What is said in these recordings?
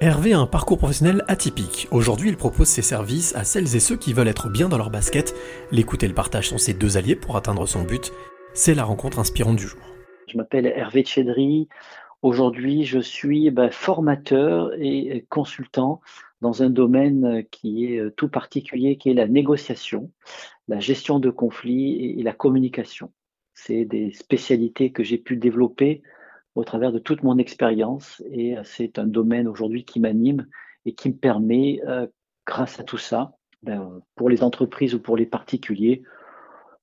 Hervé a un parcours professionnel atypique. Aujourd'hui, il propose ses services à celles et ceux qui veulent être bien dans leur basket. L'écoute et le partage sont ses deux alliés pour atteindre son but. C'est la rencontre inspirante du jour. Je m'appelle Hervé Tchedri. Aujourd'hui, je suis bah, formateur et consultant dans un domaine qui est euh, tout particulier, qui est la négociation, la gestion de conflits et la communication. C'est des spécialités que j'ai pu développer au travers de toute mon expérience et euh, c'est un domaine aujourd'hui qui m'anime et qui me permet, euh, grâce à tout ça, ben, pour les entreprises ou pour les particuliers,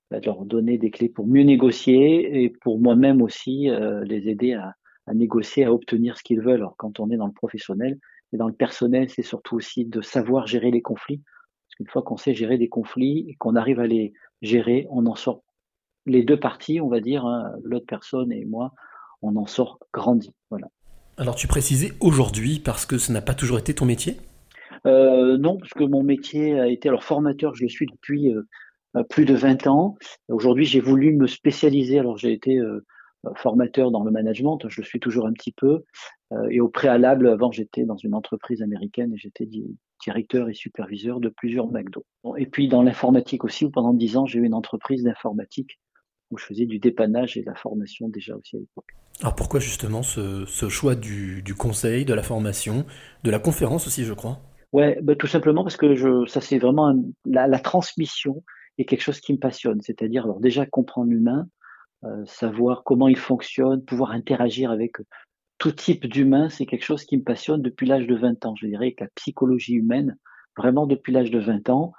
ben, de leur donner des clés pour mieux négocier et pour moi-même aussi euh, les aider à, négocier, à obtenir ce qu'ils veulent. Alors quand on est dans le professionnel et dans le personnel, c'est surtout aussi de savoir gérer les conflits. Parce qu'une fois qu'on sait gérer des conflits et qu'on arrive à les gérer, on en sort les deux parties, on va dire, hein, l'autre personne et moi, on en sort grandi. Voilà. Alors tu précisais aujourd'hui parce que ce n'a pas toujours été ton métier? Euh, Non, parce que mon métier a été alors formateur, je le suis depuis euh, plus de 20 ans. Aujourd'hui, j'ai voulu me spécialiser. Alors j'ai été euh, formateur dans le management, je le suis toujours un petit peu. et au préalable, avant, j'étais dans une entreprise américaine et j'étais directeur et superviseur de plusieurs McDo. Et puis dans l'informatique aussi, où pendant 10 ans, j'ai eu une entreprise d'informatique où je faisais du dépannage et de la formation déjà aussi à l'époque. Alors pourquoi justement ce, choix du, conseil, de la formation, de la conférence aussi, je crois? Ouais, bah, tout simplement parce que je, ça c'est vraiment la, transmission est quelque chose qui me passionne. C'est-à-dire alors déjà comprendre l'humain, euh, savoir comment il fonctionne, pouvoir interagir avec tout type d'humain, c'est quelque chose qui me passionne depuis l'âge de 20 ans. Je dirais que la psychologie humaine, vraiment depuis l'âge de 20 ans.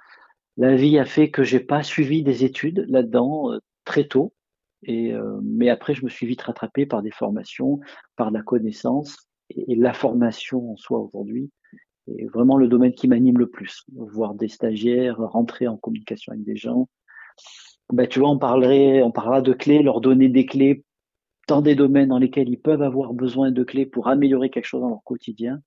La vie a fait que j'ai pas suivi des études là-dedans euh, très tôt. Et, euh, mais après, je me suis vite rattrapé par des formations, par la connaissance et, la formation en soi aujourd'hui est vraiment le domaine qui m'anime le plus. Voir des stagiaires rentrer en communication avec des gens. Ben, tu vois, on parlerait, on parlera de clés, leur donner des clés dans des domaines dans lesquels ils peuvent avoir besoin de clés pour améliorer quelque chose dans leur quotidien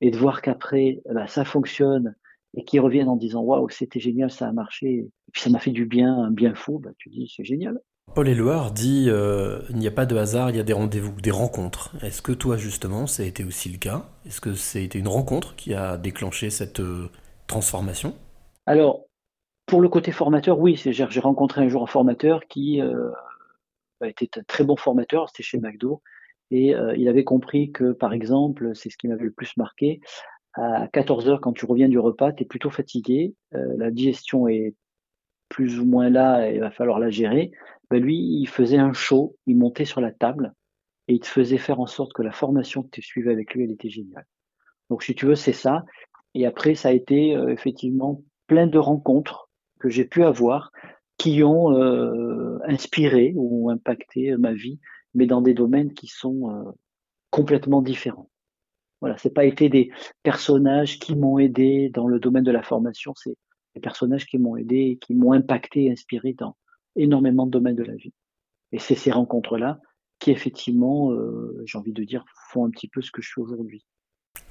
et de voir qu'après, ben, ça fonctionne et qu'ils reviennent en disant waouh, c'était génial, ça a marché, et puis ça m'a fait du bien, un bien fou, bah, tu dis c'est génial. Paul Éluard dit euh, il n'y a pas de hasard, il y a des rendez-vous, des rencontres. Est-ce que toi justement ça a été aussi le cas? Est-ce que c'était une rencontre qui a déclenché cette euh, transformation? Alors pour le côté formateur, oui, j'ai rencontré un jour un formateur qui euh, était un très bon formateur, c'était chez McDo, et il avait compris que par exemple, c'est ce qui m'avait le plus marqué, à 14 heures, quand tu reviens du repas, tu es plutôt fatigué, euh, la digestion est plus ou moins là, et il va falloir la gérer. Ben lui, il faisait un show, il montait sur la table et il te faisait faire en sorte que la formation que tu suivais avec lui, elle était géniale. Donc si tu veux, c'est ça. Et après, ça a été euh, effectivement plein de rencontres que j'ai pu avoir qui ont euh, inspiré ou impacté ma vie, mais dans des domaines qui sont complètement différents. Voilà, c'est pas été des personnages qui m'ont aidé dans le domaine de la formation, c'est des personnages qui m'ont aidé, qui m'ont impacté et inspiré dans énormément de domaines de la vie. Et c'est ces rencontres-là qui, effectivement, euh, j'ai envie de dire, font un petit peu ce que je suis aujourd'hui.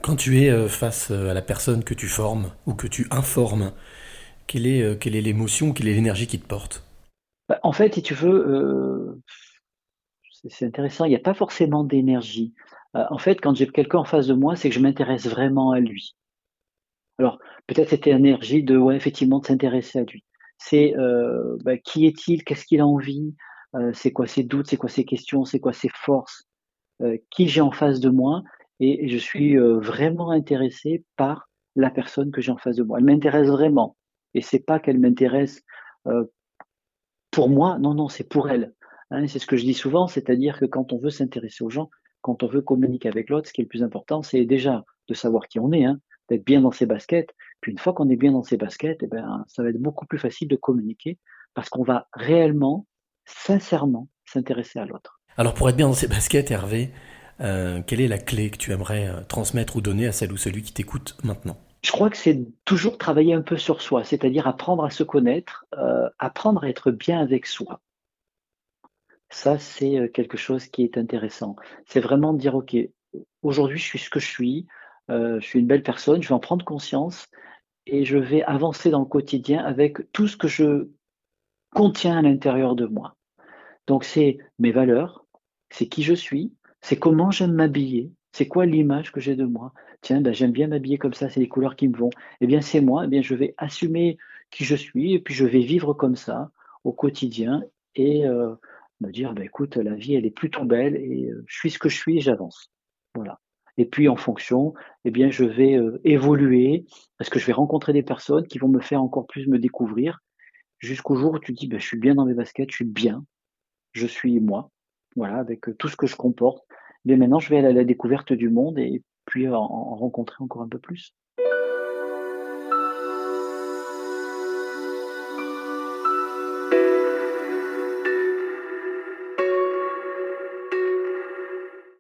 Quand tu es euh, face euh, à la personne que tu formes ou que tu informes, quelle est quelle est l'émotion, quelle est l'énergie qui te porte? Bah, En fait, si tu veux, c'est intéressant, il n'y a pas forcément d'énergie. Euh, en fait, quand j'ai quelqu'un en face de moi, c'est que je m'intéresse vraiment à lui. Alors, peut-être cette énergie de, ouais, effectivement, de s'intéresser à lui. C'est euh, bah, qui est-il, qu'est-ce qu'il a envie, euh, c'est quoi ses doutes, c'est quoi ses questions, c'est quoi ses forces, qui j'ai en face de moi, et, je suis vraiment intéressé par la personne que j'ai en face de moi. Elle m'intéresse vraiment, et c'est pas qu'elle m'intéresse pour moi, non, non, c'est pour elle. Hein, c'est ce que je dis souvent, c'est-à-dire que quand on veut s'intéresser aux gens, quand on veut communiquer avec l'autre, ce qui est le plus important, c'est déjà de savoir qui on est, hein, d'être bien dans ses baskets. Puis une fois qu'on est bien dans ses baskets, eh ben, ça va être beaucoup plus facile de communiquer parce qu'on va réellement, sincèrement, s'intéresser à l'autre. Alors pour être bien dans ses baskets, Hervé, euh, quelle est la clé que tu aimerais euh, transmettre ou donner à celle ou celui qui t'écoute maintenant? Je crois que c'est toujours travailler un peu sur soi, c'est-à-dire apprendre à se connaître, euh, apprendre à être bien avec soi. Ça, c'est quelque chose qui est intéressant. C'est vraiment de dire, OK, aujourd'hui, je suis ce que je suis, je suis une belle personne, je vais en prendre conscience et je vais avancer dans le quotidien avec tout ce que je contiens à l'intérieur de moi. Donc, c'est mes valeurs, c'est qui je suis, c'est comment j'aime m'habiller, c'est quoi l'image que j'ai de moi, tiens, ben, j'aime bien m'habiller comme ça, c'est les couleurs qui me vont. Eh bien, c'est moi, eh bien, je vais assumer qui je suis et puis je vais vivre comme ça au quotidien et euh, me dire, bah, écoute, la vie, elle est plutôt belle et euh, je suis ce que je suis et j'avance. Voilà. Et puis en fonction, eh bien, je vais euh, évoluer parce que je vais rencontrer des personnes qui vont me faire encore plus me découvrir jusqu'au jour où tu dis, bah, je suis bien dans mes baskets, je suis bien, je suis moi, voilà, avec tout ce que je comporte. Mais maintenant, je vais aller à la découverte du monde et puis en rencontrer encore un peu plus.